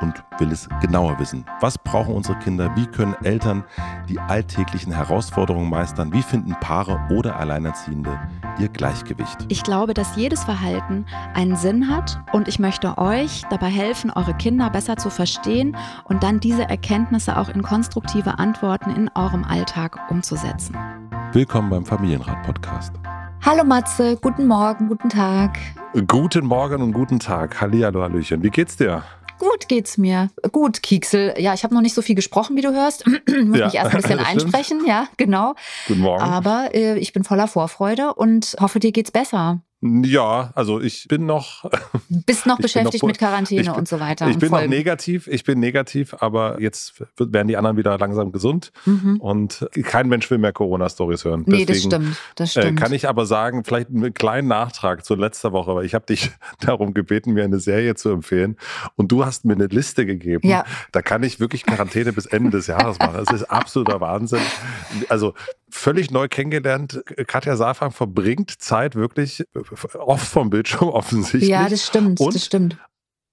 und will es genauer wissen. Was brauchen unsere Kinder? Wie können Eltern die alltäglichen Herausforderungen meistern? Wie finden Paare oder Alleinerziehende ihr Gleichgewicht? Ich glaube, dass jedes Verhalten einen Sinn hat und ich möchte euch dabei helfen, eure Kinder besser zu verstehen und dann diese Erkenntnisse auch in konstruktive Antworten in eurem Alltag umzusetzen. Willkommen beim Familienrat-Podcast. Hallo Matze, guten Morgen, guten Tag. Guten Morgen und guten Tag. Hallihallo, Hallöchen. Wie geht's dir? Gut geht's mir. Gut, Kieksel. Ja, ich habe noch nicht so viel gesprochen, wie du hörst. Muss ja, mich erst ein bisschen einsprechen. Ja, genau. Guten Morgen. Aber äh, ich bin voller Vorfreude und hoffe, dir geht's besser. Ja, also ich bin noch. Bist noch beschäftigt noch, mit Quarantäne bin, und so weiter. Ich bin noch negativ, ich bin negativ, aber jetzt werden die anderen wieder langsam gesund mhm. und kein Mensch will mehr Corona-Stories hören. Nee, Deswegen, das stimmt. Das stimmt. Äh, kann ich aber sagen, vielleicht einen kleinen Nachtrag zur letzter Woche, weil ich habe dich darum gebeten, mir eine Serie zu empfehlen und du hast mir eine Liste gegeben. Ja. Da kann ich wirklich Quarantäne bis Ende des Jahres machen. Das ist absoluter Wahnsinn. Also völlig neu kennengelernt. Katja Safang verbringt Zeit wirklich oft vom Bildschirm offensichtlich. Ja, das stimmt, und, das stimmt.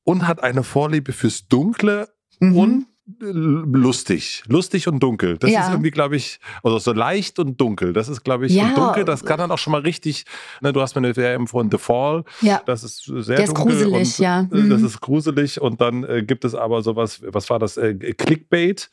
Und hat eine Vorliebe fürs Dunkle mhm. und lustig, lustig und dunkel. Das ja. ist irgendwie, glaube ich, also so leicht und dunkel. Das ist, glaube ich, ja. dunkel. Das kann dann auch schon mal richtig. Ne, du hast mir eine Serie empfohlen, The Fall. Ja. Das ist sehr Der ist dunkel gruselig, und, ja. Mhm. Das ist gruselig und dann äh, gibt es aber sowas. Was war das? Äh, Clickbait.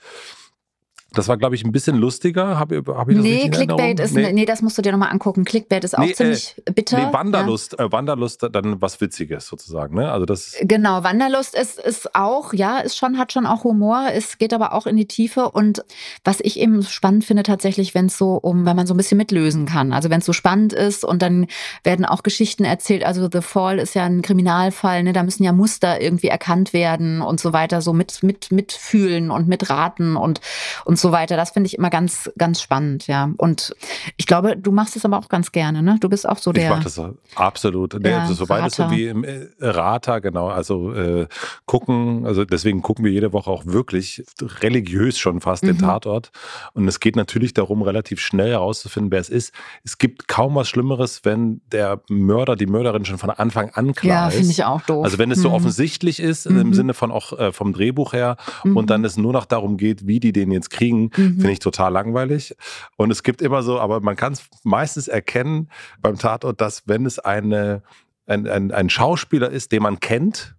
Das war, glaube ich, ein bisschen lustiger. Hab, hab ich das nee, Clickbait ist, nee. nee, das musst du dir nochmal angucken. Clickbait ist auch nee, ziemlich äh, bitter. Nee, Wanderlust, ja. äh, Wanderlust, dann was Witziges sozusagen. Ne? Also das genau, Wanderlust ist, ist auch, ja, ist schon, hat schon auch Humor, es geht aber auch in die Tiefe. Und was ich eben spannend finde, tatsächlich, wenn es so um, wenn man so ein bisschen mitlösen kann. Also wenn es so spannend ist und dann werden auch Geschichten erzählt. Also The Fall ist ja ein Kriminalfall, ne? da müssen ja Muster irgendwie erkannt werden und so weiter, so mit, mit, mitfühlen und mitraten und, und so weiter. Das finde ich immer ganz, ganz spannend, ja. Und ich glaube, du machst es aber auch ganz gerne, ne? Du bist auch so der. Ich mache das absolut. Nee, ja, so weit ist so wie im äh, Rata, genau. Also äh, gucken, also deswegen gucken wir jede Woche auch wirklich religiös schon fast mhm. den Tatort. Und es geht natürlich darum, relativ schnell herauszufinden, wer es ist. Es gibt kaum was Schlimmeres, wenn der Mörder, die Mörderin schon von Anfang an klar ja, ist. Ja, finde ich auch doof. Also wenn es so mhm. offensichtlich ist, mhm. im Sinne von auch äh, vom Drehbuch her, und mhm. dann es nur noch darum geht, wie die den jetzt kriegen, Mhm. Finde ich total langweilig. Und es gibt immer so, aber man kann es meistens erkennen beim Tatort, dass wenn es eine, ein, ein, ein Schauspieler ist, den man kennt,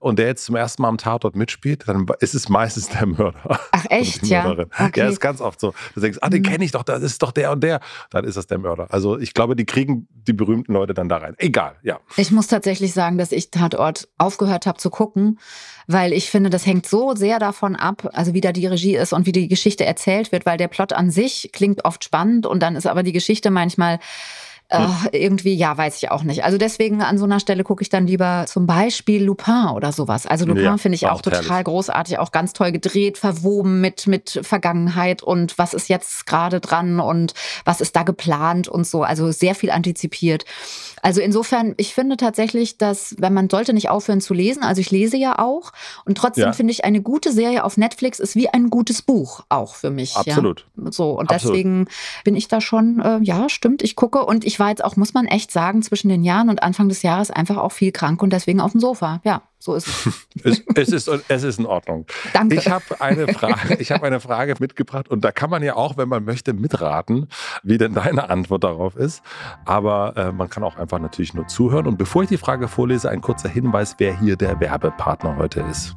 und der jetzt zum ersten Mal am Tatort mitspielt, dann ist es meistens der Mörder. Ach echt, ja? Okay. Ja, ist ganz oft so. Du denkst, ah, den mhm. kenne ich doch, das ist doch der und der. Dann ist das der Mörder. Also ich glaube, die kriegen die berühmten Leute dann da rein. Egal, ja. Ich muss tatsächlich sagen, dass ich Tatort aufgehört habe zu gucken, weil ich finde, das hängt so sehr davon ab, also wie da die Regie ist und wie die Geschichte erzählt wird, weil der Plot an sich klingt oft spannend und dann ist aber die Geschichte manchmal äh, irgendwie, ja, weiß ich auch nicht. Also deswegen an so einer Stelle gucke ich dann lieber zum Beispiel Lupin oder sowas. Also Lupin ja, finde ich auch, auch total herrlich. großartig, auch ganz toll gedreht, verwoben mit, mit Vergangenheit und was ist jetzt gerade dran und was ist da geplant und so. Also sehr viel antizipiert. Also insofern, ich finde tatsächlich, dass, wenn man sollte nicht aufhören zu lesen, also ich lese ja auch und trotzdem ja. finde ich, eine gute Serie auf Netflix ist wie ein gutes Buch auch für mich. Absolut. Ja? So, und Absolut. deswegen bin ich da schon, äh, ja, stimmt, ich gucke und ich war jetzt auch, muss man echt sagen, zwischen den Jahren und Anfang des Jahres einfach auch viel krank und deswegen auf dem Sofa. Ja, so ist es. es, es, ist, es ist in Ordnung. Danke. Ich habe eine, Frage, ich hab eine Frage mitgebracht und da kann man ja auch, wenn man möchte, mitraten, wie denn deine Antwort darauf ist. Aber äh, man kann auch einfach natürlich nur zuhören. Und bevor ich die Frage vorlese, ein kurzer Hinweis, wer hier der Werbepartner heute ist.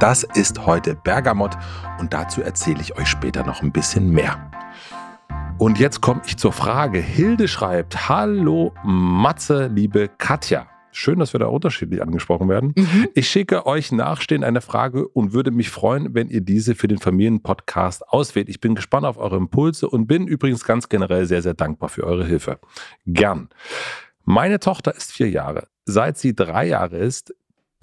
Das ist heute Bergamot und dazu erzähle ich euch später noch ein bisschen mehr. Und jetzt komme ich zur Frage. Hilde schreibt, hallo Matze, liebe Katja. Schön, dass wir da unterschiedlich angesprochen werden. Mhm. Ich schicke euch nachstehend eine Frage und würde mich freuen, wenn ihr diese für den Familienpodcast auswählt. Ich bin gespannt auf eure Impulse und bin übrigens ganz generell sehr, sehr dankbar für eure Hilfe. Gern. Meine Tochter ist vier Jahre. Seit sie drei Jahre ist,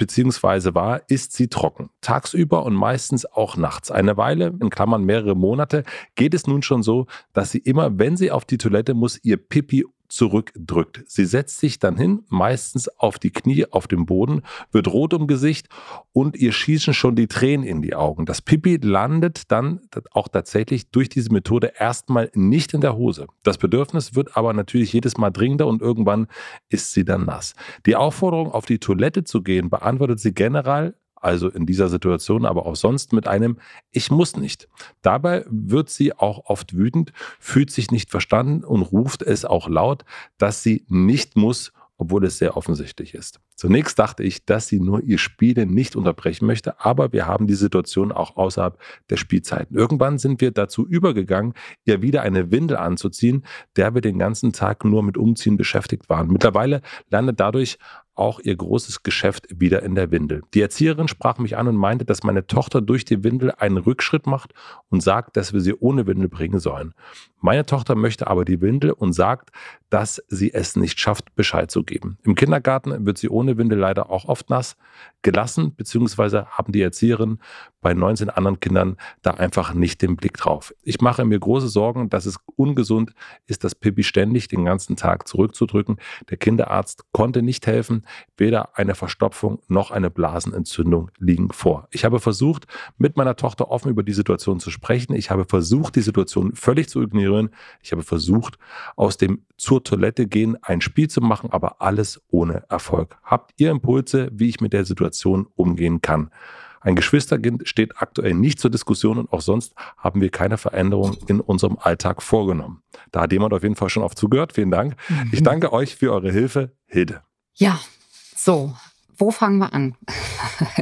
bzw. war, ist sie trocken. Tagsüber und meistens auch nachts. Eine Weile, in Klammern mehrere Monate, geht es nun schon so, dass sie immer, wenn sie auf die Toilette muss, ihr Pipi zurückdrückt. Sie setzt sich dann hin, meistens auf die Knie auf dem Boden, wird rot im Gesicht und ihr schießen schon die Tränen in die Augen. Das Pipi landet dann auch tatsächlich durch diese Methode erstmal nicht in der Hose. Das Bedürfnis wird aber natürlich jedes Mal dringender und irgendwann ist sie dann nass. Die Aufforderung, auf die Toilette zu gehen, beantwortet sie generell also in dieser Situation, aber auch sonst mit einem Ich muss nicht. Dabei wird sie auch oft wütend, fühlt sich nicht verstanden und ruft es auch laut, dass sie nicht muss, obwohl es sehr offensichtlich ist. Zunächst dachte ich, dass sie nur ihr Spielen nicht unterbrechen möchte, aber wir haben die Situation auch außerhalb der Spielzeiten. Irgendwann sind wir dazu übergegangen, ihr wieder eine Windel anzuziehen, der wir den ganzen Tag nur mit Umziehen beschäftigt waren. Mittlerweile landet dadurch auch ihr großes Geschäft wieder in der Windel. Die Erzieherin sprach mich an und meinte, dass meine Tochter durch die Windel einen Rückschritt macht und sagt, dass wir sie ohne Windel bringen sollen. Meine Tochter möchte aber die Windel und sagt, dass sie es nicht schafft, Bescheid zu geben. Im Kindergarten wird sie ohne Windel leider auch oft nass gelassen, beziehungsweise haben die Erzieherinnen bei 19 anderen Kindern da einfach nicht den Blick drauf. Ich mache mir große Sorgen, dass es ungesund ist, das Pipi ständig den ganzen Tag zurückzudrücken. Der Kinderarzt konnte nicht helfen. Weder eine Verstopfung noch eine Blasenentzündung liegen vor. Ich habe versucht, mit meiner Tochter offen über die Situation zu sprechen. Ich habe versucht, die Situation völlig zu ignorieren. Ich habe versucht, aus dem zur Toilette gehen ein Spiel zu machen, aber alles ohne Erfolg. Habt ihr Impulse, wie ich mit der Situation umgehen kann? Ein Geschwisterkind steht aktuell nicht zur Diskussion und auch sonst haben wir keine Veränderung in unserem Alltag vorgenommen. Da hat jemand auf jeden Fall schon auf zugehört. Vielen Dank. Mhm. Ich danke euch für eure Hilfe, Hilde. Ja, so, wo fangen wir an?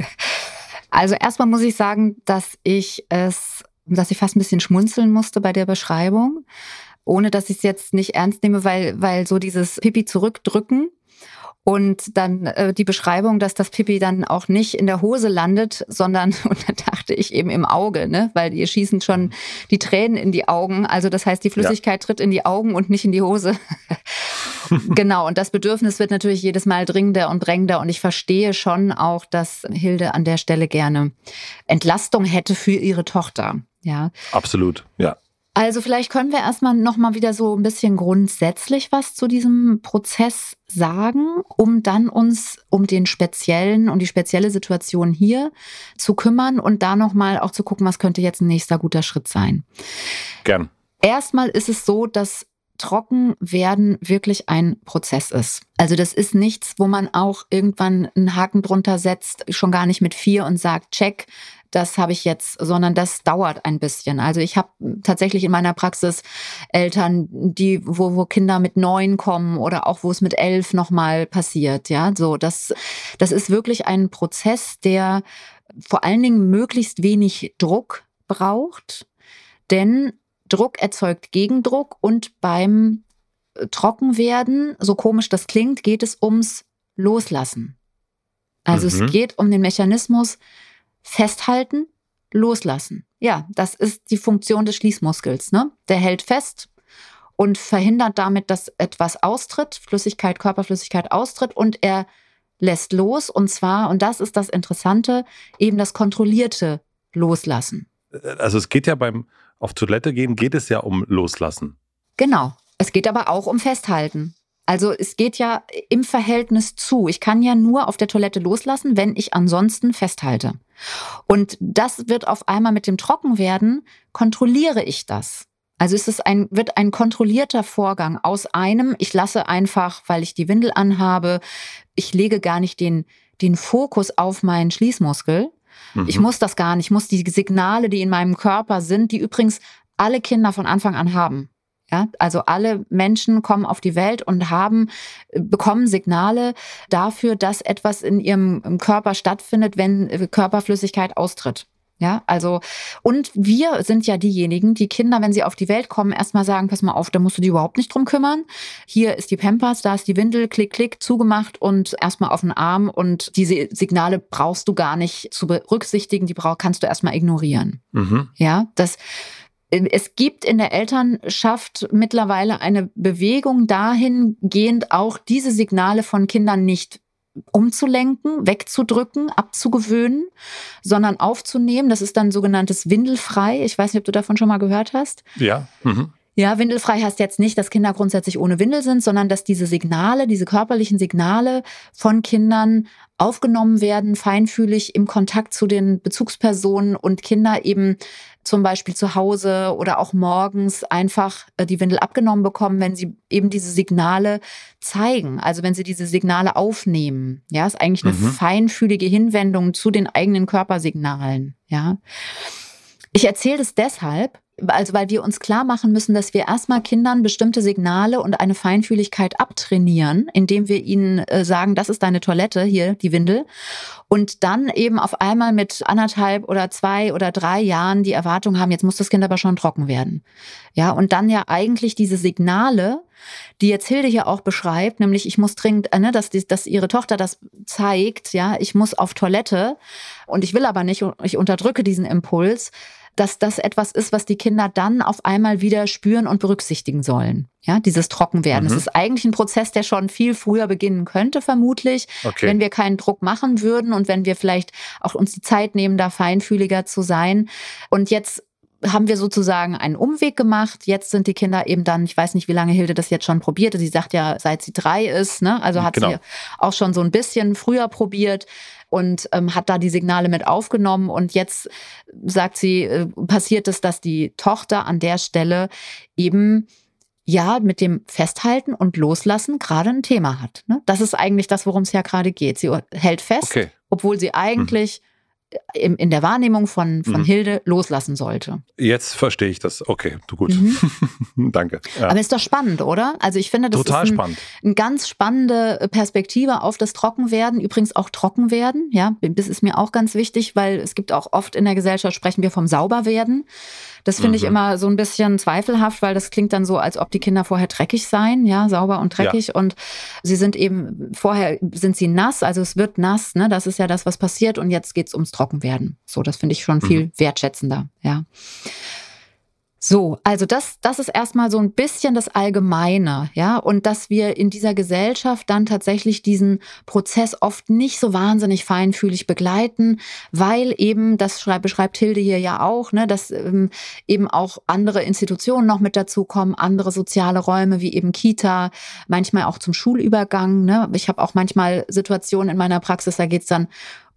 also erstmal muss ich sagen, dass ich es, dass ich fast ein bisschen schmunzeln musste bei der Beschreibung, ohne dass ich es jetzt nicht ernst nehme, weil, weil so dieses Pipi zurückdrücken und dann äh, die Beschreibung, dass das Pipi dann auch nicht in der Hose landet, sondern, und dann dachte ich eben im Auge, ne? weil ihr schießen schon die Tränen in die Augen. Also das heißt, die Flüssigkeit ja. tritt in die Augen und nicht in die Hose. genau, und das Bedürfnis wird natürlich jedes Mal dringender und drängender. Und ich verstehe schon auch, dass Hilde an der Stelle gerne Entlastung hätte für ihre Tochter. Ja. Absolut, ja. Also vielleicht können wir erstmal nochmal wieder so ein bisschen grundsätzlich was zu diesem Prozess sagen, um dann uns um den speziellen und die spezielle Situation hier zu kümmern und da nochmal auch zu gucken, was könnte jetzt ein nächster guter Schritt sein. Gern. Erstmal ist es so, dass trocken werden wirklich ein Prozess ist. Also das ist nichts, wo man auch irgendwann einen Haken drunter setzt, schon gar nicht mit vier und sagt, check, das habe ich jetzt, sondern das dauert ein bisschen. Also ich habe tatsächlich in meiner Praxis Eltern, die, wo, wo Kinder mit neun kommen oder auch wo es mit elf nochmal passiert. Ja, so das, das ist wirklich ein Prozess, der vor allen Dingen möglichst wenig Druck braucht, denn Druck erzeugt Gegendruck und beim Trockenwerden, so komisch das klingt, geht es ums Loslassen. Also mhm. es geht um den Mechanismus, festhalten, loslassen. Ja, das ist die Funktion des Schließmuskels. Ne? Der hält fest und verhindert damit, dass etwas austritt, Flüssigkeit, Körperflüssigkeit austritt und er lässt los. Und zwar, und das ist das Interessante, eben das kontrollierte Loslassen. Also es geht ja beim auf Toilette gehen, geht es ja um Loslassen. Genau. Es geht aber auch um Festhalten. Also es geht ja im Verhältnis zu. Ich kann ja nur auf der Toilette loslassen, wenn ich ansonsten festhalte. Und das wird auf einmal mit dem Trockenwerden, kontrolliere ich das. Also es ist ein, wird ein kontrollierter Vorgang aus einem, ich lasse einfach, weil ich die Windel anhabe, ich lege gar nicht den, den Fokus auf meinen Schließmuskel. Mhm. Ich muss das gar nicht, ich muss die Signale, die in meinem Körper sind, die übrigens alle Kinder von Anfang an haben. Ja, also alle Menschen kommen auf die Welt und haben, bekommen Signale dafür, dass etwas in ihrem Körper stattfindet, wenn Körperflüssigkeit austritt. Ja, also, und wir sind ja diejenigen, die Kinder, wenn sie auf die Welt kommen, erstmal sagen, pass mal auf, da musst du dich überhaupt nicht drum kümmern. Hier ist die Pampers, da ist die Windel, klick, klick, zugemacht und erstmal auf den Arm und diese Signale brauchst du gar nicht zu berücksichtigen, die brauch, kannst du erstmal ignorieren. Mhm. Ja, das, es gibt in der Elternschaft mittlerweile eine Bewegung dahingehend, auch diese Signale von Kindern nicht umzulenken, wegzudrücken, abzugewöhnen, sondern aufzunehmen. Das ist dann sogenanntes Windelfrei. Ich weiß nicht, ob du davon schon mal gehört hast. Ja. Mhm. Ja, windelfrei heißt jetzt nicht, dass Kinder grundsätzlich ohne Windel sind, sondern dass diese Signale, diese körperlichen Signale von Kindern aufgenommen werden, feinfühlig im Kontakt zu den Bezugspersonen und Kinder eben zum Beispiel zu Hause oder auch morgens einfach äh, die Windel abgenommen bekommen, wenn sie eben diese Signale zeigen. Also wenn sie diese Signale aufnehmen. Ja, ist eigentlich eine mhm. feinfühlige Hinwendung zu den eigenen Körpersignalen. Ja. Ich erzähle das deshalb, also weil wir uns klar machen müssen, dass wir erstmal Kindern bestimmte Signale und eine Feinfühligkeit abtrainieren, indem wir ihnen äh, sagen, das ist deine Toilette, hier die Windel. Und dann eben auf einmal mit anderthalb oder zwei oder drei Jahren die Erwartung haben, jetzt muss das Kind aber schon trocken werden. Ja, und dann ja eigentlich diese Signale, die jetzt Hilde hier auch beschreibt, nämlich ich muss dringend, äh, ne, dass, die, dass ihre Tochter das zeigt, ja, ich muss auf Toilette und ich will aber nicht, ich unterdrücke diesen Impuls dass das etwas ist, was die Kinder dann auf einmal wieder spüren und berücksichtigen sollen. Ja, dieses Trockenwerden. Mhm. Es ist eigentlich ein Prozess, der schon viel früher beginnen könnte, vermutlich, okay. wenn wir keinen Druck machen würden und wenn wir vielleicht auch uns die Zeit nehmen, da feinfühliger zu sein. Und jetzt haben wir sozusagen einen Umweg gemacht. Jetzt sind die Kinder eben dann, ich weiß nicht, wie lange Hilde das jetzt schon probierte. Sie sagt ja, seit sie drei ist, ne? Also hat genau. sie auch schon so ein bisschen früher probiert und ähm, hat da die Signale mit aufgenommen. Und jetzt sagt sie, äh, passiert es, dass die Tochter an der Stelle eben ja mit dem Festhalten und Loslassen gerade ein Thema hat. Ne? Das ist eigentlich das, worum es ja gerade geht. Sie hält fest, okay. obwohl sie eigentlich mhm in, in der Wahrnehmung von, von mhm. Hilde loslassen sollte. Jetzt verstehe ich das. Okay, du gut. Mhm. Danke. Ja. Aber ist doch spannend, oder? Also ich finde, das Total ist ein, eine ganz spannende Perspektive auf das Trockenwerden. Übrigens auch Trockenwerden. Ja, das ist mir auch ganz wichtig, weil es gibt auch oft in der Gesellschaft sprechen wir vom Sauberwerden. Das finde mhm. ich immer so ein bisschen zweifelhaft, weil das klingt dann so, als ob die Kinder vorher dreckig seien, ja, sauber und dreckig. Ja. Und sie sind eben, vorher sind sie nass, also es wird nass, ne? Das ist ja das, was passiert. Und jetzt geht es ums Trockenwerden. So, das finde ich schon viel mhm. wertschätzender, ja. So, also das, das ist erstmal so ein bisschen das Allgemeine, ja, und dass wir in dieser Gesellschaft dann tatsächlich diesen Prozess oft nicht so wahnsinnig feinfühlig begleiten, weil eben, das schreibt, beschreibt Hilde hier ja auch, ne, dass ähm, eben auch andere Institutionen noch mit dazukommen, andere soziale Räume wie eben Kita, manchmal auch zum Schulübergang. Ne. Ich habe auch manchmal Situationen in meiner Praxis, da geht's dann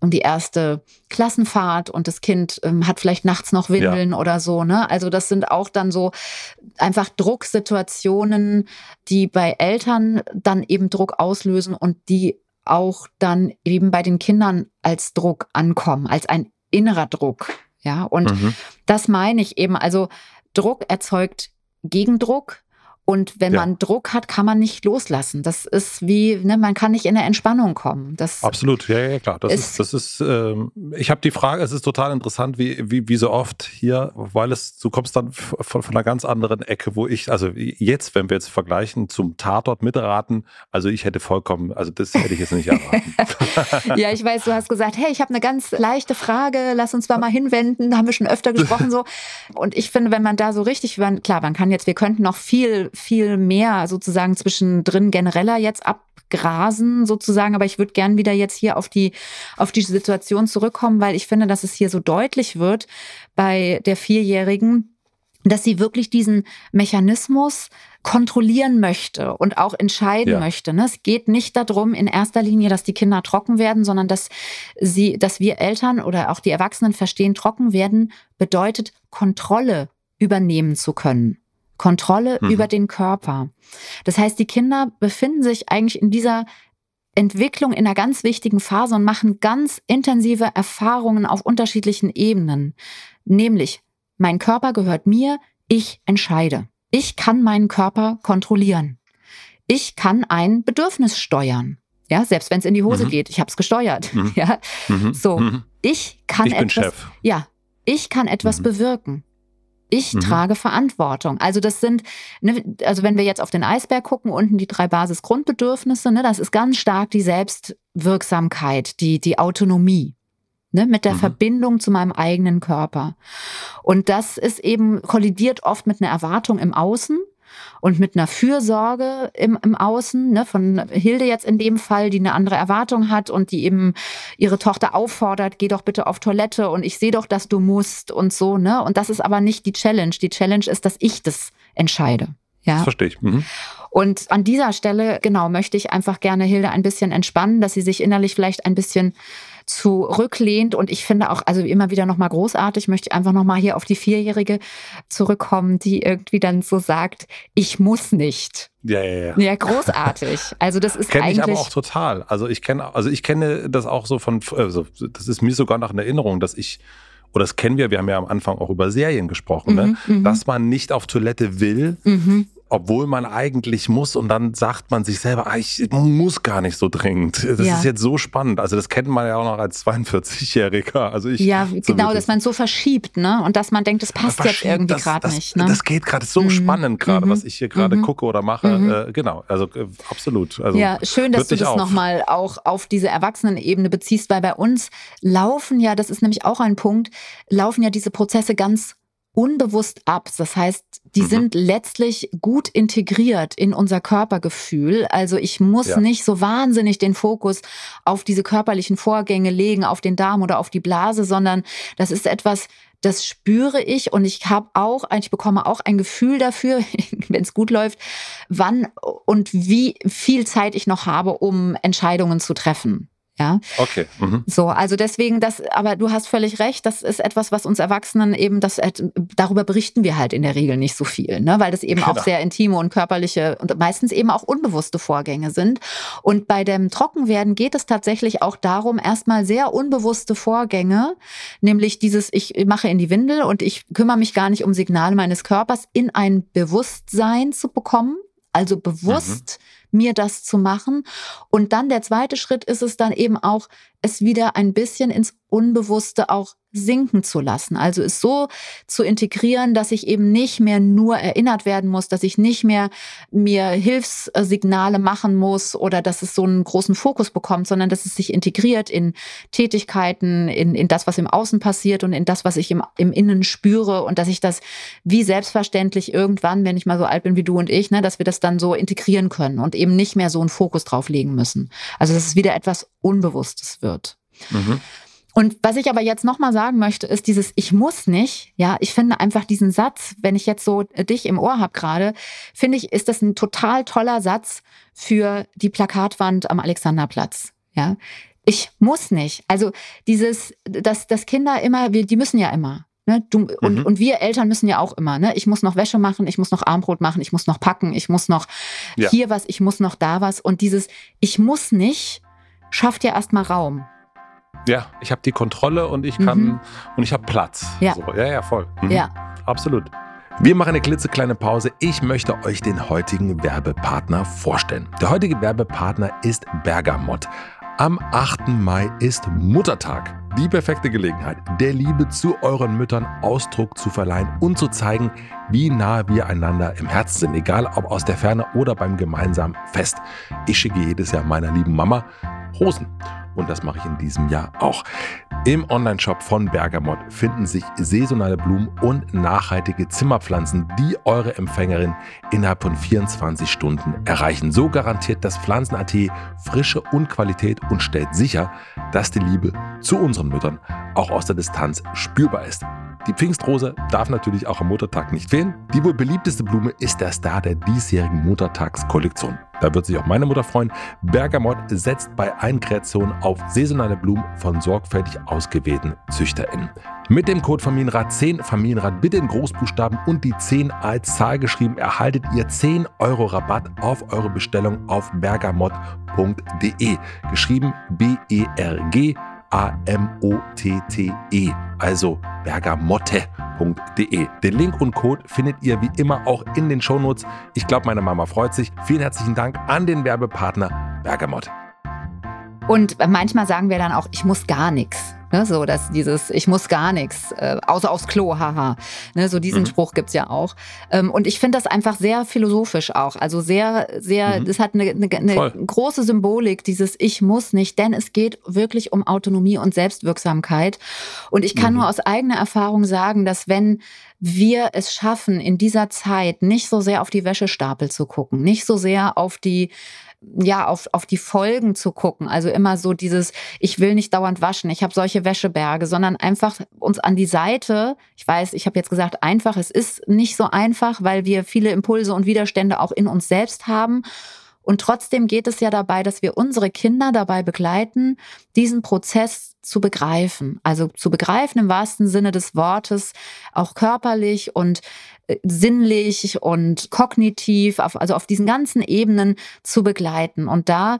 um die erste Klassenfahrt und das Kind ähm, hat vielleicht nachts noch Windeln ja. oder so. Ne? Also das sind auch dann so einfach Drucksituationen, die bei Eltern dann eben Druck auslösen und die auch dann eben bei den Kindern als Druck ankommen, als ein innerer Druck. Ja, und mhm. das meine ich eben. Also Druck erzeugt Gegendruck. Und wenn ja. man Druck hat, kann man nicht loslassen. Das ist wie, ne, man kann nicht in eine Entspannung kommen. Das Absolut, ja, ja, klar. Das ist, das ist ähm, ich habe die Frage, es ist total interessant, wie, wie, wie so oft hier, weil es, du kommst dann von, von einer ganz anderen Ecke, wo ich, also jetzt, wenn wir jetzt vergleichen zum Tatort mitraten, also ich hätte vollkommen, also das hätte ich jetzt nicht erraten. ja, ich weiß, du hast gesagt, hey, ich habe eine ganz leichte Frage, lass uns da mal hinwenden, da haben wir schon öfter gesprochen so. Und ich finde, wenn man da so richtig, klar, man kann jetzt, wir könnten noch viel viel mehr sozusagen zwischendrin genereller jetzt abgrasen sozusagen, aber ich würde gern wieder jetzt hier auf die, auf die Situation zurückkommen, weil ich finde, dass es hier so deutlich wird bei der Vierjährigen, dass sie wirklich diesen Mechanismus kontrollieren möchte und auch entscheiden ja. möchte. Ne? Es geht nicht darum, in erster Linie, dass die Kinder trocken werden, sondern dass sie, dass wir Eltern oder auch die Erwachsenen verstehen, trocken werden bedeutet, Kontrolle übernehmen zu können. Kontrolle mhm. über den Körper. Das heißt, die Kinder befinden sich eigentlich in dieser Entwicklung in einer ganz wichtigen Phase und machen ganz intensive Erfahrungen auf unterschiedlichen Ebenen. Nämlich, mein Körper gehört mir, ich entscheide. Ich kann meinen Körper kontrollieren. Ich kann ein Bedürfnis steuern. Ja, selbst wenn es in die Hose mhm. geht, ich habe es gesteuert. Mhm. Ja, mhm. so. Mhm. Ich kann ich etwas. Ja, ich kann etwas mhm. bewirken. Ich mhm. trage Verantwortung. Also das sind, ne, also wenn wir jetzt auf den Eisberg gucken, unten die drei Basisgrundbedürfnisse, ne, das ist ganz stark die Selbstwirksamkeit, die, die Autonomie. Ne, mit der mhm. Verbindung zu meinem eigenen Körper. Und das ist eben kollidiert oft mit einer Erwartung im Außen und mit einer Fürsorge im, im Außen, ne, von Hilde jetzt in dem Fall, die eine andere Erwartung hat und die eben ihre Tochter auffordert, geh doch bitte auf Toilette und ich sehe doch, dass du musst und so, ne? Und das ist aber nicht die Challenge. Die Challenge ist, dass ich das entscheide. Ja. Das verstehe ich. Mhm. Und an dieser Stelle, genau, möchte ich einfach gerne Hilde ein bisschen entspannen, dass sie sich innerlich vielleicht ein bisschen zurücklehnt. Und ich finde auch, also immer wieder nochmal großartig, möchte ich einfach nochmal hier auf die Vierjährige zurückkommen, die irgendwie dann so sagt, ich muss nicht. Ja, ja, ja. Ja, großartig. Also das ist kenne ich aber auch total. Also ich kenne, also ich kenne das auch so von, also das ist mir sogar noch eine Erinnerung, dass ich oder das kennen wir, wir haben ja am Anfang auch über Serien gesprochen, ne? Mhm, mhm. dass man nicht auf Toilette will, Mhm. Obwohl man eigentlich muss und dann sagt man sich selber, ah, ich muss gar nicht so dringend. Das Ja. ist jetzt so spannend. Also das kennt man ja auch noch als 42-Jähriger. Also ich, Ja, so genau, wirklich- dass man so verschiebt, ne? Und dass man denkt, das passt jetzt irgendwie gerade nicht. Ne? Das geht gerade, ist so Mhm, spannend gerade, mhm, was ich hier gerade mhm. gucke oder mache. Mhm. Äh, genau, also äh, absolut. Also, ja, schön, dass du das nochmal auch auf diese Erwachsenenebene beziehst, weil bei uns laufen ja, das ist nämlich auch ein Punkt, laufen ja diese Prozesse ganz unbewusst ab. Das heißt, die Mhm. sind letztlich gut integriert in unser Körpergefühl. Also ich muss Ja. nicht so wahnsinnig den Fokus auf diese körperlichen Vorgänge legen, auf den Darm oder auf die Blase, sondern das ist etwas, das spüre ich und ich habe auch, ich bekomme auch ein Gefühl dafür, wenn es gut läuft, wann und wie viel Zeit ich noch habe, um Entscheidungen zu treffen. Ja, Okay. Mhm. so, also deswegen, das, aber du hast völlig recht, das ist etwas, was uns Erwachsenen eben, das, darüber berichten wir halt in der Regel nicht so viel, ne? weil das eben auch Genau. sehr intime und körperliche und meistens eben auch unbewusste Vorgänge sind. Und bei dem Trockenwerden geht es tatsächlich auch darum, erstmal sehr unbewusste Vorgänge, nämlich dieses, ich mache in die Windel und ich kümmere mich gar nicht um Signale meines Körpers, in ein Bewusstsein zu bekommen, also bewusst mir das zu machen. Und dann der zweite Schritt ist es dann eben auch, es wieder ein bisschen ins Unbewusste auch sinken zu lassen. Also es so zu integrieren, dass ich eben nicht mehr nur erinnert werden muss, dass ich nicht mehr mir Hilfssignale machen muss oder dass es so einen großen Fokus bekommt, sondern dass es sich integriert in Tätigkeiten, in, in das, was im Außen passiert und in das, was ich im, im Innen spüre und dass ich das wie selbstverständlich irgendwann, wenn ich mal so alt bin wie du und ich, ne, dass wir das dann so integrieren können und eben nicht mehr so einen Fokus drauf legen müssen. Also dass es wieder etwas Unbewusstes wird. Mhm. Und was ich aber jetzt nochmal sagen möchte, ist dieses Ich muss nicht. Ja, ich finde einfach diesen Satz, wenn ich jetzt so äh, dich im Ohr habe gerade, finde ich, ist das ein total toller Satz für die Plakatwand am Alexanderplatz. Ja, ich muss nicht. Also dieses, dass, dass Kinder immer, wir, die müssen ja immer. Ne? Du, und, Mhm. und wir Eltern müssen ja auch immer. Ne? Ich muss noch Wäsche machen, ich muss noch Armbrot machen, ich muss noch packen, ich muss noch Ja. hier was, ich muss noch da was. Und dieses Ich muss nicht schafft ja erstmal Raum. Ja, ich habe die Kontrolle und ich kann Mhm. und ich habe Platz. Ja. So, ja, ja, voll. Mhm. Ja. Absolut. Wir machen eine klitzekleine Pause. Ich möchte euch den heutigen Werbepartner vorstellen. Der heutige Werbepartner ist Bergamot. Am 8. Mai ist Muttertag. Die perfekte Gelegenheit, der Liebe zu euren Müttern Ausdruck zu verleihen und zu zeigen, wie nah wir einander im Herzen sind, egal ob aus der Ferne oder beim gemeinsamen Fest. Ich schicke jedes Jahr meiner lieben Mama Rosen. Und das mache ich in diesem Jahr auch. Im Onlineshop von Bergamot finden sich saisonale Blumen und nachhaltige Zimmerpflanzen, die eure Empfängerin innerhalb von 24 Stunden erreichen. So garantiert das Pflanzen.at Frische und Qualität und stellt sicher, dass die Liebe zu unseren Müttern auch aus der Distanz spürbar ist. Die Pfingstrose darf natürlich auch am Muttertag nicht fehlen. Die wohl beliebteste Blume ist der Star der diesjährigen Muttertagskollektion. Da wird sich auch meine Mutter freuen. Bergamot setzt bei allen Kreationen auf saisonale Blumen von sorgfältig ausgewählten ZüchterInnen. Mit dem Code Familienrat 10 Familienrat bitte in Großbuchstaben und die 10 als Zahl geschrieben erhaltet ihr 10 Euro Rabatt auf eure Bestellung auf bergamot.de. Geschrieben B-E-R-G A-M-O-T-T-E, also bergamotte.de. Den Link und Code findet ihr wie immer auch in den Shownotes. Ich glaube, meine Mama freut sich. Vielen herzlichen Dank an den Werbepartner Bergamot. Und manchmal sagen wir dann auch, ich muss gar nichts. Ne, so, dass dieses, ich muss gar nichts, äh, außer aufs Klo, haha. Ne, so diesen mhm. Spruch gibt's ja auch. Ähm, und ich finde das einfach sehr philosophisch auch. Also sehr, sehr, mhm. das hat eine, eine, eine große Symbolik, dieses Ich muss nicht, denn es geht wirklich um Autonomie und Selbstwirksamkeit. Und ich kann mhm. nur aus eigener Erfahrung sagen, dass wenn wir es schaffen, in dieser Zeit nicht so sehr auf die Wäschestapel zu gucken, nicht so sehr auf die ja, auf, auf die Folgen zu gucken. Also immer so dieses, ich will nicht dauernd waschen, ich habe solche Wäscheberge, sondern einfach uns an die Seite, ich weiß, ich habe jetzt gesagt, einfach, es ist nicht so einfach, weil wir viele Impulse und Widerstände auch in uns selbst haben. Und trotzdem geht es ja dabei, dass wir unsere Kinder dabei begleiten, diesen Prozess zu begreifen. Also zu begreifen im wahrsten Sinne des Wortes, auch körperlich und sinnlich und kognitiv, also auf diesen ganzen Ebenen zu begleiten und da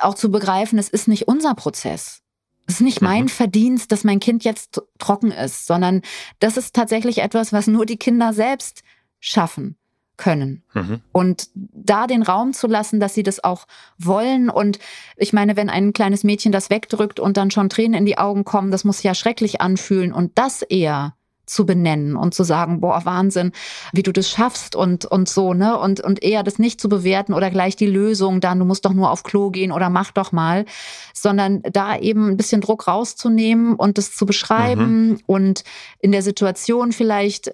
auch zu begreifen, es ist nicht unser Prozess. Es ist nicht mein mhm. Verdienst, dass mein Kind jetzt trocken ist, sondern das ist tatsächlich etwas, was nur die Kinder selbst schaffen können. Mhm. Und da den Raum zu lassen, dass sie das auch wollen. Und ich meine, wenn ein kleines Mädchen das wegdrückt und dann schon Tränen in die Augen kommen, das muss ja schrecklich anfühlen. Und das eher zu benennen und zu sagen, boah, Wahnsinn, wie du das schaffst und, und so, ne? Und, und eher das nicht zu bewerten oder gleich die Lösung dann, du musst doch nur auf Klo gehen oder mach doch mal, sondern da eben ein bisschen Druck rauszunehmen und das zu beschreiben mhm. und in der Situation vielleicht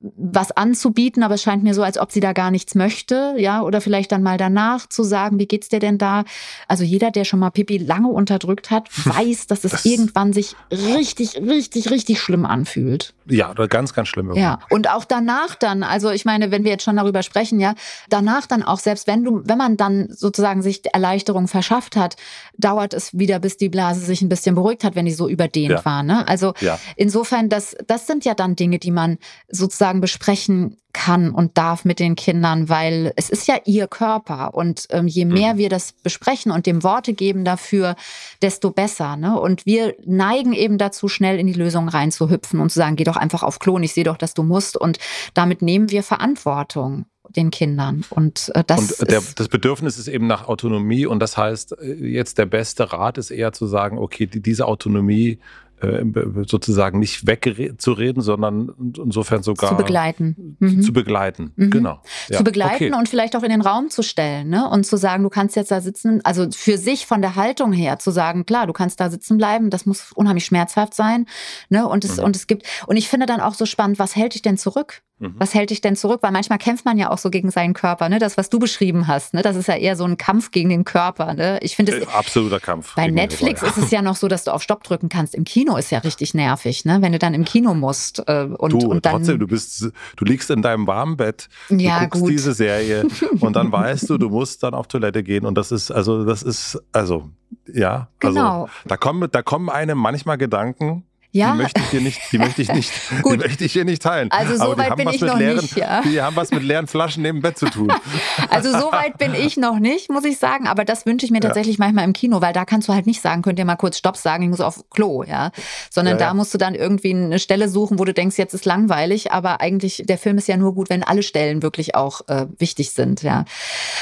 was anzubieten, aber es scheint mir so, als ob sie da gar nichts möchte, ja, oder vielleicht dann mal danach zu sagen, wie geht's dir denn da? Also jeder, der schon mal Pipi lange unterdrückt hat, weiß, dass es das irgendwann sich richtig, richtig, richtig schlimm anfühlt. Ja, oder ganz, ganz schlimm. Irgendwie. Ja, und auch danach dann, also ich meine, wenn wir jetzt schon darüber sprechen, ja, danach dann auch, selbst wenn du, wenn man dann sozusagen sich Erleichterung verschafft hat, dauert es wieder, bis die Blase sich ein bisschen beruhigt hat, wenn die so überdehnt ja. war. Ne? Also ja. insofern, das, das sind ja dann Dinge, die man sozusagen sozusagen besprechen kann und darf mit den Kindern, weil es ist ja ihr Körper und ähm, je mehr mhm. wir das besprechen und dem Worte geben dafür, desto besser. Ne? Und wir neigen eben dazu, schnell in die Lösung reinzuhüpfen und zu sagen, geh doch einfach auf Klon, ich sehe doch, dass du musst. Und damit nehmen wir Verantwortung den Kindern. Und äh, das, und der, das Bedürfnis ist eben nach Autonomie und das heißt, äh, jetzt der beste Rat ist eher zu sagen, okay, die, diese Autonomie äh, sozusagen nicht wegzureden, sondern insofern sogar zu begleiten. Mhm. Zu begleiten, mhm. genau. Ja. Zu begleiten okay. und vielleicht auch in den Raum zu stellen ne? und zu sagen, du kannst jetzt da sitzen, also für sich von der Haltung her zu sagen, klar, du kannst da sitzen bleiben, das muss unheimlich schmerzhaft sein. Ne? Und, es, mhm. und es gibt, und ich finde dann auch so spannend, was hält dich denn zurück? Mhm. Was hält dich denn zurück? Weil manchmal kämpft man ja auch so gegen seinen Körper, ne? Das, was du beschrieben hast, ne? Das ist ja eher so ein Kampf gegen den Körper, ne? Ich finde es. Äh, absoluter Kampf. Bei Netflix ist es ja noch so, dass du auf Stopp drücken kannst. Im Kino ist ja richtig nervig, ne? Wenn du dann im Kino musst äh, und, du, und dann. Trotzdem, du bist, du liegst in deinem warmen Bett, du ja, guckst gut. diese Serie und dann weißt du, du musst dann auf Toilette gehen und das ist, also, das ist, also, ja, also, genau. da kommen, da kommen einem manchmal Gedanken, ja. Die möchte ich hier nicht, die möchte ich nicht, die möchte ich hier nicht teilen. Also so weit bin ich noch leeren, nicht, ja. Die haben was mit leeren Flaschen neben Bett zu tun. Also so weit bin ich noch nicht, muss ich sagen. Aber das wünsche ich mir tatsächlich ja. manchmal im Kino, weil da kannst du halt nicht sagen, könnt ihr mal kurz Stopp sagen, ich muss auf Klo, ja. Sondern ja, da musst du dann irgendwie eine Stelle suchen, wo du denkst, jetzt ist langweilig, aber eigentlich, der Film ist ja nur gut, wenn alle Stellen wirklich auch äh, wichtig sind, ja.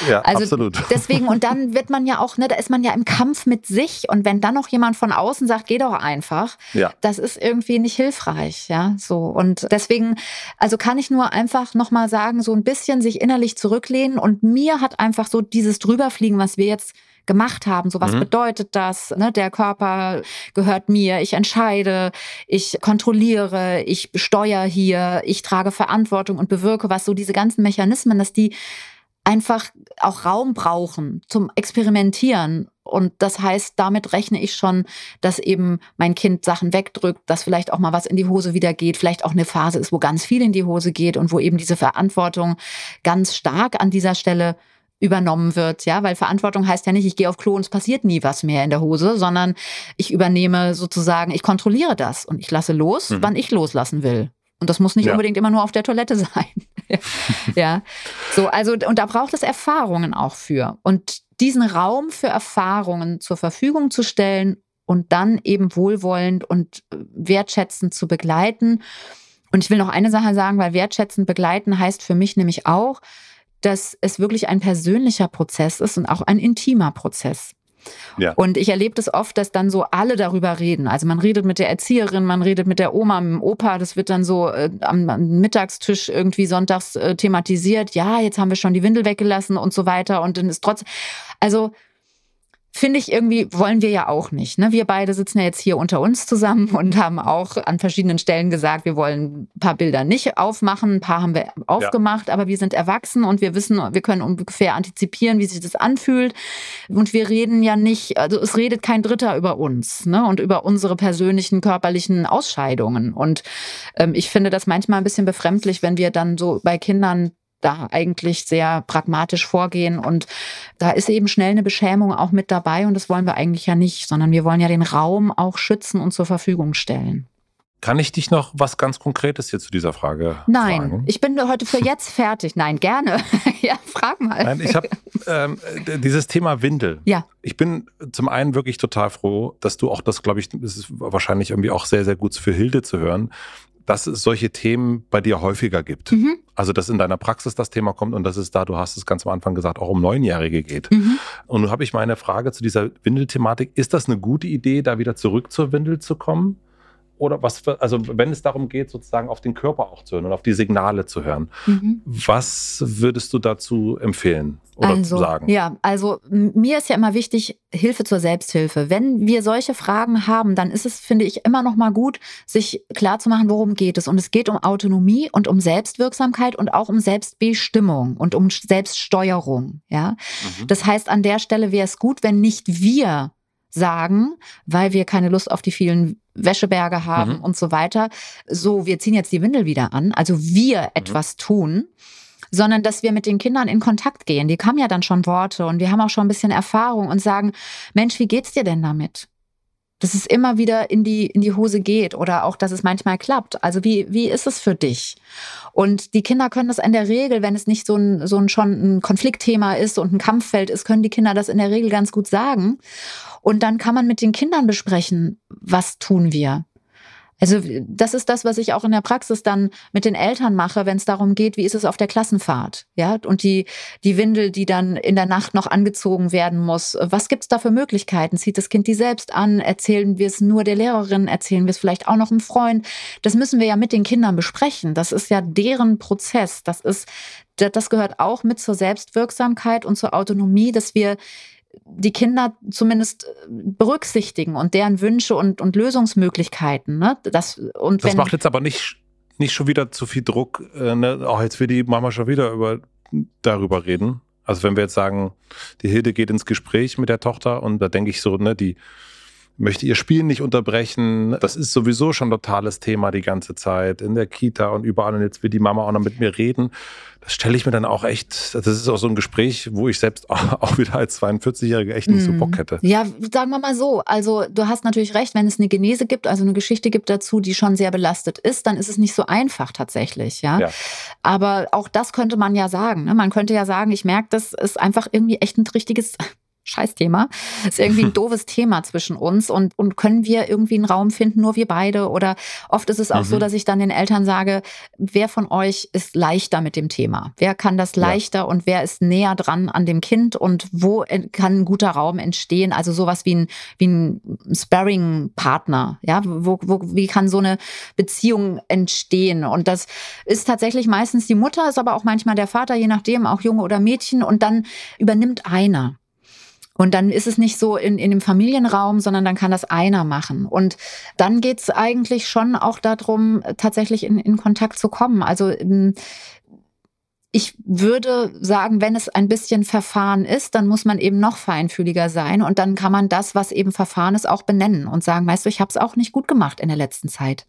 Ja, also absolut. Deswegen, und dann wird man ja auch, ne, da ist man ja im Kampf mit sich. Und wenn dann noch jemand von außen sagt, geh doch einfach, ja. das ist irgendwie nicht hilfreich, ja, so. Und deswegen, also kann ich nur einfach nochmal sagen, so ein bisschen sich innerlich zurücklehnen und mir hat einfach so dieses drüberfliegen, was wir jetzt gemacht haben. So was mhm. bedeutet das? Ne? Der Körper gehört mir. Ich entscheide, ich kontrolliere, ich steuere hier, ich trage Verantwortung und bewirke was. So diese ganzen Mechanismen, dass die einfach auch Raum brauchen zum Experimentieren. Und das heißt, damit rechne ich schon, dass eben mein Kind Sachen wegdrückt, dass vielleicht auch mal was in die Hose wieder geht, vielleicht auch eine Phase ist, wo ganz viel in die Hose geht und wo eben diese Verantwortung ganz stark an dieser Stelle übernommen wird, ja, weil Verantwortung heißt ja nicht, ich gehe auf Klo und es passiert nie was mehr in der Hose, sondern ich übernehme sozusagen, ich kontrolliere das und ich lasse los, mhm. wann ich loslassen will. Und das muss nicht ja. unbedingt immer nur auf der Toilette sein. ja. So, also, und da braucht es Erfahrungen auch für. Und diesen Raum für Erfahrungen zur Verfügung zu stellen und dann eben wohlwollend und äh, wertschätzend zu begleiten. Und ich will noch eine Sache sagen, weil wertschätzend begleiten heißt für mich nämlich auch, dass es wirklich ein persönlicher Prozess ist und auch ein intimer Prozess. Ja. Und ich erlebe das oft, dass dann so alle darüber reden. Also man redet mit der Erzieherin, man redet mit der Oma, mit dem Opa. Das wird dann so äh, am, am, Mittagstisch irgendwie sonntags äh, thematisiert. Ja, jetzt haben wir schon die Windel weggelassen und so weiter. Und dann ist trotz, also finde ich irgendwie, wollen wir ja auch nicht. Ne? Wir beide sitzen ja jetzt hier unter uns zusammen und haben auch an verschiedenen Stellen gesagt, wir wollen ein paar Bilder nicht aufmachen, ein paar haben wir aufgemacht, ja. aber wir sind erwachsen und wir wissen, wir können ungefähr antizipieren, wie sich das anfühlt. Und wir reden ja nicht, also es redet kein Dritter über uns ne? und über unsere persönlichen körperlichen Ausscheidungen. Und ähm, ich finde das manchmal ein bisschen befremdlich, wenn wir dann so bei Kindern da eigentlich sehr pragmatisch vorgehen. Und da ist eben schnell eine Beschämung auch mit dabei. Und das wollen wir eigentlich ja nicht, sondern wir wollen ja den Raum auch schützen und zur Verfügung stellen. Kann ich dich noch was ganz Konkretes hier zu dieser Frage Nein, fragen? ich bin heute für jetzt fertig. Nein, gerne. ja, frag mal. Nein, ich habe ähm, dieses Thema Windel. Ja. Ich bin zum einen wirklich total froh, dass du auch das, glaube ich, das ist wahrscheinlich irgendwie auch sehr, sehr gut für Hilde zu hören, dass es solche Themen bei dir häufiger gibt. Mhm. Also, dass in deiner Praxis das Thema kommt und dass es da, du hast es ganz am Anfang gesagt, auch um Neunjährige geht. Mhm. Und nun habe ich meine Frage zu dieser Windelthematik. Ist das eine gute Idee, da wieder zurück zur Windel zu kommen? Oder was, für, also wenn es darum geht, sozusagen auf den Körper auch zu hören und auf die Signale zu hören, mhm. was würdest du dazu empfehlen? oder also, sagen? Ja, also mir ist ja immer wichtig, Hilfe zur Selbsthilfe. Wenn wir solche Fragen haben, dann ist es, finde ich, immer noch mal gut, sich klarzumachen, worum geht es. Und es geht um Autonomie und um Selbstwirksamkeit und auch um Selbstbestimmung und um Selbststeuerung. Ja, mhm. das heißt, an der Stelle wäre es gut, wenn nicht wir sagen, weil wir keine Lust auf die vielen Wäscheberge haben mhm. und so weiter. So, wir ziehen jetzt die Windel wieder an. Also wir mhm. etwas tun sondern dass wir mit den Kindern in Kontakt gehen. Die haben ja dann schon Worte und wir haben auch schon ein bisschen Erfahrung und sagen, Mensch, wie geht's dir denn damit? Dass es immer wieder in die, in die Hose geht oder auch, dass es manchmal klappt. Also wie, wie ist es für dich? Und die Kinder können das in der Regel, wenn es nicht so ein, so ein schon ein Konfliktthema ist und ein Kampffeld ist, können die Kinder das in der Regel ganz gut sagen. Und dann kann man mit den Kindern besprechen, was tun wir? Also das ist das, was ich auch in der Praxis dann mit den Eltern mache, wenn es darum geht, wie ist es auf der Klassenfahrt, ja? Und die die Windel, die dann in der Nacht noch angezogen werden muss. Was gibt's da für Möglichkeiten? Zieht das Kind die selbst an? Erzählen wir es nur der Lehrerin? Erzählen wir es vielleicht auch noch einem Freund? Das müssen wir ja mit den Kindern besprechen. Das ist ja deren Prozess. Das ist das gehört auch mit zur Selbstwirksamkeit und zur Autonomie, dass wir die Kinder zumindest äh, berücksichtigen und deren Wünsche und, und Lösungsmöglichkeiten. Ne? Das, und das wenn, macht jetzt aber nicht, nicht schon wieder zu viel Druck. Äh, ne? Auch jetzt will die Mama schon wieder über, darüber reden. Also wenn wir jetzt sagen, die Hilde geht ins Gespräch mit der Tochter und da denke ich so, ne, die möchte ihr Spiel nicht unterbrechen. Das ist sowieso schon ein totales Thema die ganze Zeit in der Kita und überall. Und jetzt will die Mama auch noch mit mir reden. Das stelle ich mir dann auch echt, das ist auch so ein Gespräch, wo ich selbst auch wieder als 42-Jährige echt nicht so mhm. Bock hätte. Ja, sagen wir mal so. Also du hast natürlich recht, wenn es eine Genese gibt, also eine Geschichte gibt dazu, die schon sehr belastet ist, dann ist es nicht so einfach tatsächlich. Ja. ja. Aber auch das könnte man ja sagen. Ne? Man könnte ja sagen, ich merke, das ist einfach irgendwie echt ein richtiges Scheißthema. Ist irgendwie ein doofes Thema zwischen uns und, und können wir irgendwie einen Raum finden, nur wir beide? Oder oft ist es auch mhm. so, dass ich dann den Eltern sage, wer von euch ist leichter mit dem Thema? Wer kann das leichter ja. und wer ist näher dran an dem Kind und wo kann ein guter Raum entstehen? Also sowas wie ein, wie ein Sparring-Partner. Ja, wo, wo, wie kann so eine Beziehung entstehen? Und das ist tatsächlich meistens die Mutter, ist aber auch manchmal der Vater, je nachdem, auch Junge oder Mädchen. Und dann übernimmt einer. Und dann ist es nicht so in, in dem Familienraum, sondern dann kann das einer machen. Und dann geht es eigentlich schon auch darum, tatsächlich in, in Kontakt zu kommen. Also ähm, ich würde sagen, wenn es ein bisschen verfahren ist, dann muss man eben noch feinfühliger sein und dann kann man das, was eben verfahren ist, auch benennen und sagen, weißt du, ich habe es auch nicht gut gemacht in der letzten Zeit.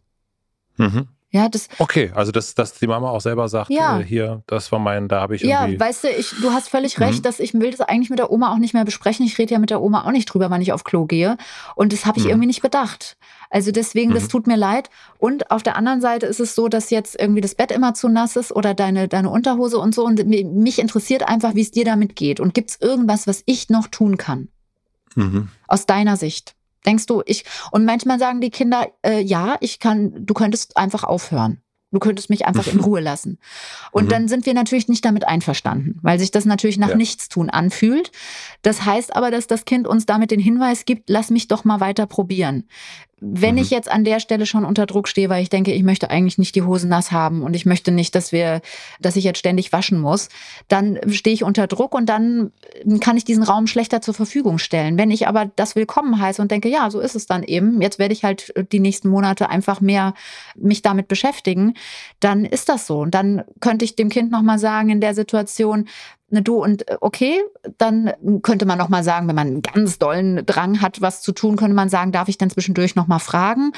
Mhm. Ja, das. Okay, also dass, dass die Mama auch selber sagt, ja. äh, hier, das war mein, da habe ich irgendwie. Ja, weißt du, ich, du hast völlig mhm. recht, dass ich will das eigentlich mit der Oma auch nicht mehr besprechen. Ich rede ja mit der Oma auch nicht drüber, wann ich auf Klo gehe. Und das habe ich mhm. irgendwie nicht bedacht. Also deswegen, mhm. das tut mir leid. Und auf der anderen Seite ist es so, dass jetzt irgendwie das Bett immer zu nass ist oder deine, deine Unterhose und so. Und mich interessiert einfach, wie es dir damit geht. Und gibt es irgendwas, was ich noch tun kann? Mhm. Aus deiner Sicht? Denkst du, ich, und manchmal sagen die Kinder, äh, ja, ich kann, du könntest einfach aufhören. du könntest mich einfach in Ruhe lassen. Und mhm. dann sind wir natürlich nicht damit einverstanden, weil sich das natürlich nach ja. Nichtstun anfühlt. Das heißt aber, dass das Kind uns damit den Hinweis gibt, lass mich doch mal weiter probieren. Wenn mhm. ich jetzt an der Stelle schon unter Druck stehe, weil ich denke, ich möchte eigentlich nicht die Hosen nass haben und ich möchte nicht, dass wir, dass ich jetzt ständig waschen muss, dann stehe ich unter Druck und dann kann ich diesen Raum schlechter zur Verfügung stellen. Wenn ich aber das willkommen heiße und denke, ja, so ist es dann eben, jetzt werde ich halt die nächsten Monate einfach mehr mich damit beschäftigen, dann ist das so. Und dann könnte ich dem Kind nochmal sagen in der Situation, ne, du und äh, okay, dann könnte man noch mal sagen, wenn man einen ganz dollen Drang hat, was zu tun, könnte man sagen, darf ich dann zwischendurch noch mal fragen?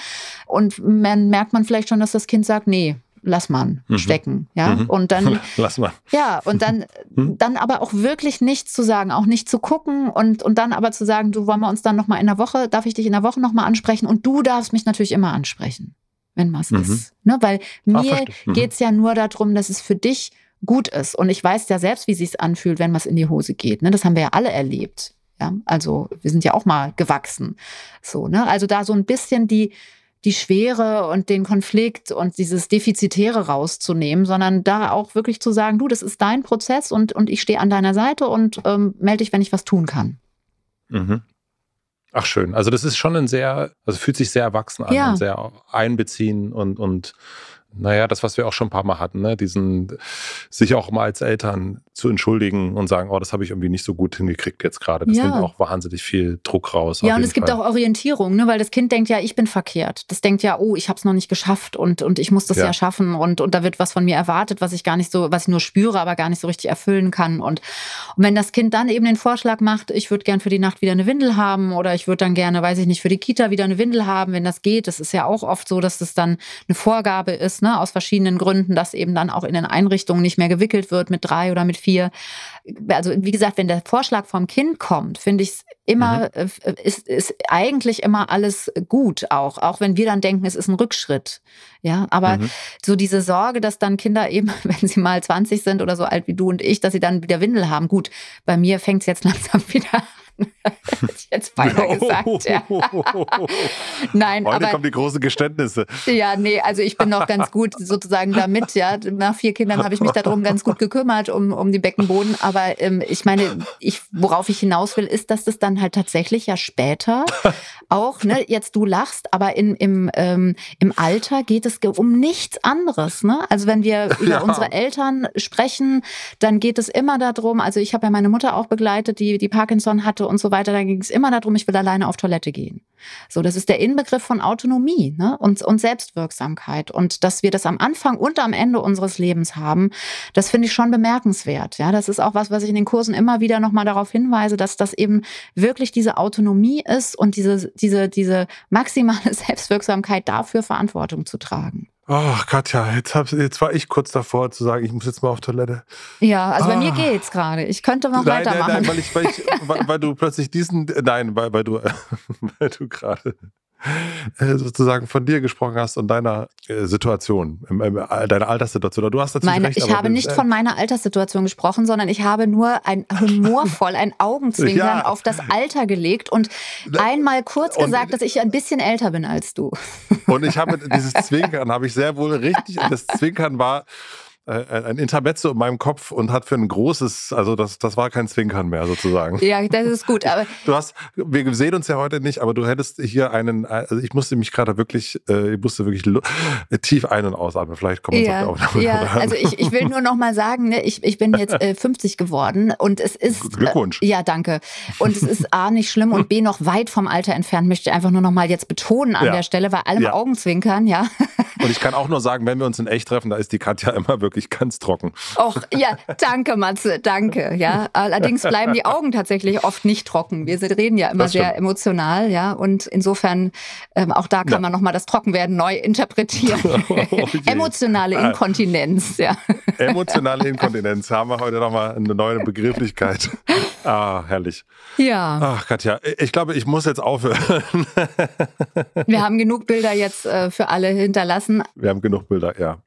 Und dann merkt man vielleicht schon, dass das Kind sagt, nee, lass man mhm. stecken, ja mhm. und dann lass mal ja und dann mhm. dann aber auch wirklich nichts zu sagen, auch nicht zu gucken und und dann aber zu sagen, du wollen wir uns dann noch mal in der Woche, darf ich dich in der Woche noch mal ansprechen und du darfst mich natürlich immer ansprechen, wenn was mhm. ist, ne, weil mir mhm. geht's ja nur darum, dass es für dich gut ist. Und ich weiß ja selbst, wie sich anfühlt, wenn was in die Hose geht. Ne? Das haben wir ja alle erlebt. Ja? Also wir sind ja auch mal gewachsen. So, ne? Also da so ein bisschen die, die Schwere und den Konflikt und dieses Defizitäre rauszunehmen, sondern da auch wirklich zu sagen, du, das ist dein Prozess und, und ich stehe an deiner Seite und ähm, melde dich, wenn ich was tun kann. Mhm. Ach schön. Also das ist schon ein sehr, also fühlt sich sehr erwachsen an ja. und sehr einbeziehen und, und naja, das, was wir auch schon ein paar Mal hatten, ne? diesen sich auch mal als Eltern zu entschuldigen und sagen, oh, das habe ich irgendwie nicht so gut hingekriegt jetzt gerade. Das ja. nimmt auch wahnsinnig viel Druck raus. Ja, und es Fall. gibt auch Orientierung, ne? weil das Kind denkt ja, ich bin verkehrt. Das denkt ja, oh, ich habe es noch nicht geschafft und, und ich muss das ja. ja, schaffen und, und da wird was von mir erwartet, was ich gar nicht so, was ich nur spüre, aber gar nicht so richtig erfüllen kann. Und, und wenn das Kind dann eben den Vorschlag macht, ich würde gern für die Nacht wieder eine Windel haben oder ich würde dann gerne, weiß ich nicht, für die Kita wieder eine Windel haben, wenn das geht. Das ist ja auch oft so, dass das dann eine Vorgabe ist, ne, aus verschiedenen Gründen, dass eben dann auch in den Einrichtungen nicht mehr gewickelt wird mit drei oder mit vier. Also wie gesagt, wenn der Vorschlag vom Kind kommt, finde ich es immer, mhm. Äh, ist, ist eigentlich immer alles gut auch, auch wenn wir dann denken, es ist ein Rückschritt. Ja, aber mhm. so diese Sorge, dass dann Kinder eben, wenn sie mal 20 sind oder so alt wie du und ich, dass sie dann wieder Windel haben. Gut, bei mir fängt es jetzt langsam wieder an Hätte ich jetzt beinahe gesagt. Ja. Nein, Heute aber, kommen die großen Geständnisse. Ja, nee, also ich bin noch ganz gut sozusagen damit. Ja, nach vier Kindern habe ich mich darum ganz gut gekümmert um, um die Beckenboden. Aber ähm, ich meine, ich, worauf ich hinaus will, ist, dass das dann halt tatsächlich ja später auch, ne, jetzt du lachst, aber in, im, ähm, im Alter geht es um nichts anderes. Ne? Also wenn wir über ja. unsere Eltern sprechen, dann geht es immer darum. Also ich habe ja meine Mutter auch begleitet, die die Parkinson hatte und so weiter, da ging es immer darum, ich will alleine auf Toilette gehen. So, das ist der Inbegriff von Autonomie ne? und, und Selbstwirksamkeit. Und dass wir das am Anfang und am Ende unseres Lebens haben, das finde ich schon bemerkenswert. Ja, das ist auch was, was ich in den Kursen immer wieder nochmal darauf hinweise, dass das eben wirklich diese Autonomie ist und diese, diese, diese maximale Selbstwirksamkeit dafür Verantwortung zu tragen. Ach, Katja, jetzt, hab, jetzt war ich kurz davor zu sagen, ich muss jetzt mal auf Toilette. Ja, also ah. bei mir ah. geht's gerade. Ich könnte noch nein, weitermachen. Nein, nein, weil, ich, weil, ich, weil, weil du plötzlich diesen, nein, weil, weil du, weil du gerade äh, sozusagen von dir gesprochen hast und deiner äh, Situation, deiner Alterssituation. Du hast dazu Meine, recht, ich habe nicht von meiner Alterssituation gesprochen, sondern ich habe nur ein humorvoll ein Augenzwinkern ja. auf das Alter gelegt und einmal kurz gesagt, und, dass ich ein bisschen älter bin als du. Und ich habe dieses Zwinkern habe ich sehr wohl richtig. Und das Zwinkern war äh, ein Intermezzo in meinem Kopf und hat für ein großes, also das, das war kein Zwinkern mehr sozusagen. Ja, das ist gut. Aber du hast, wir sehen uns ja heute nicht, aber du hättest hier einen, also ich musste mich gerade wirklich, äh, ich musste wirklich tief ein- und ausatmen. Vielleicht kommen wir ja, uns auch Ja, also ich, ich will nur noch mal sagen, ne, ich, ich bin jetzt äh, 50 geworden und es ist. Glückwunsch. Äh, ja, danke. Und es ist A nicht schlimm und B noch weit vom Alter entfernt, möchte ich einfach nur noch mal jetzt betonen an ja. der Stelle, weil allem ja. Augenzwinkern, ja. Und ich kann auch nur sagen, wenn wir uns in echt treffen, da ist die Katja immer wirklich ganz trocken. Och, ja, danke, Matze, danke. Ja, allerdings bleiben die Augen tatsächlich oft nicht trocken. Wir reden ja immer sehr emotional, ja, und insofern ähm, auch da kann ja. man nochmal das Trockenwerden neu interpretieren. Oh, Emotionale ah. Inkontinenz, ja. Emotionale Inkontinenz haben wir heute nochmal eine neue Begrifflichkeit. Ah, herrlich. Ja. Ach, Katja, ich glaube, ich muss jetzt aufhören. Wir haben genug Bilder jetzt äh, für alle hinterlassen. Wir haben genug Bilder, ja.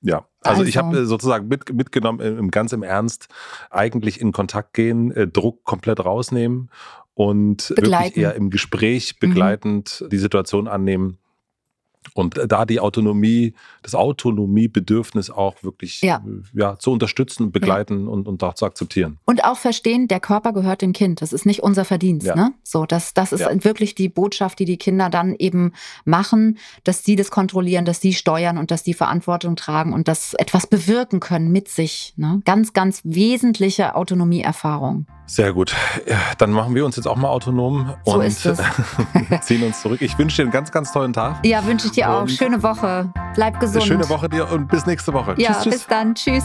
Ja, also, also. ich habe äh, sozusagen mit, mitgenommen, im, ganz im Ernst, eigentlich in Kontakt gehen, äh, Druck komplett rausnehmen und Begleiten. wirklich eher im Gespräch begleitend mhm. die Situation annehmen Und da die Autonomie, das Autonomiebedürfnis auch wirklich ja. ja zu unterstützen, begleiten ja. und, und auch zu akzeptieren. Und auch verstehen, der Körper gehört dem Kind. Das ist nicht unser Verdienst. Ja. Ne? So, das, das ist wirklich die Botschaft, die die Kinder dann eben machen, dass sie das kontrollieren, dass sie steuern und dass die Verantwortung tragen und das etwas bewirken können mit sich. Ne? Ganz, ganz wesentliche Autonomieerfahrung. Sehr gut. Dann machen wir uns jetzt auch mal autonom so und ziehen uns zurück. Ich wünsche dir einen ganz, ganz tollen Tag. Ja, wünsche ich dir auch. Schöne Woche. Bleib gesund. Schöne Woche dir und bis nächste Woche. Ja, tschüss, tschüss. bis dann. Tschüss.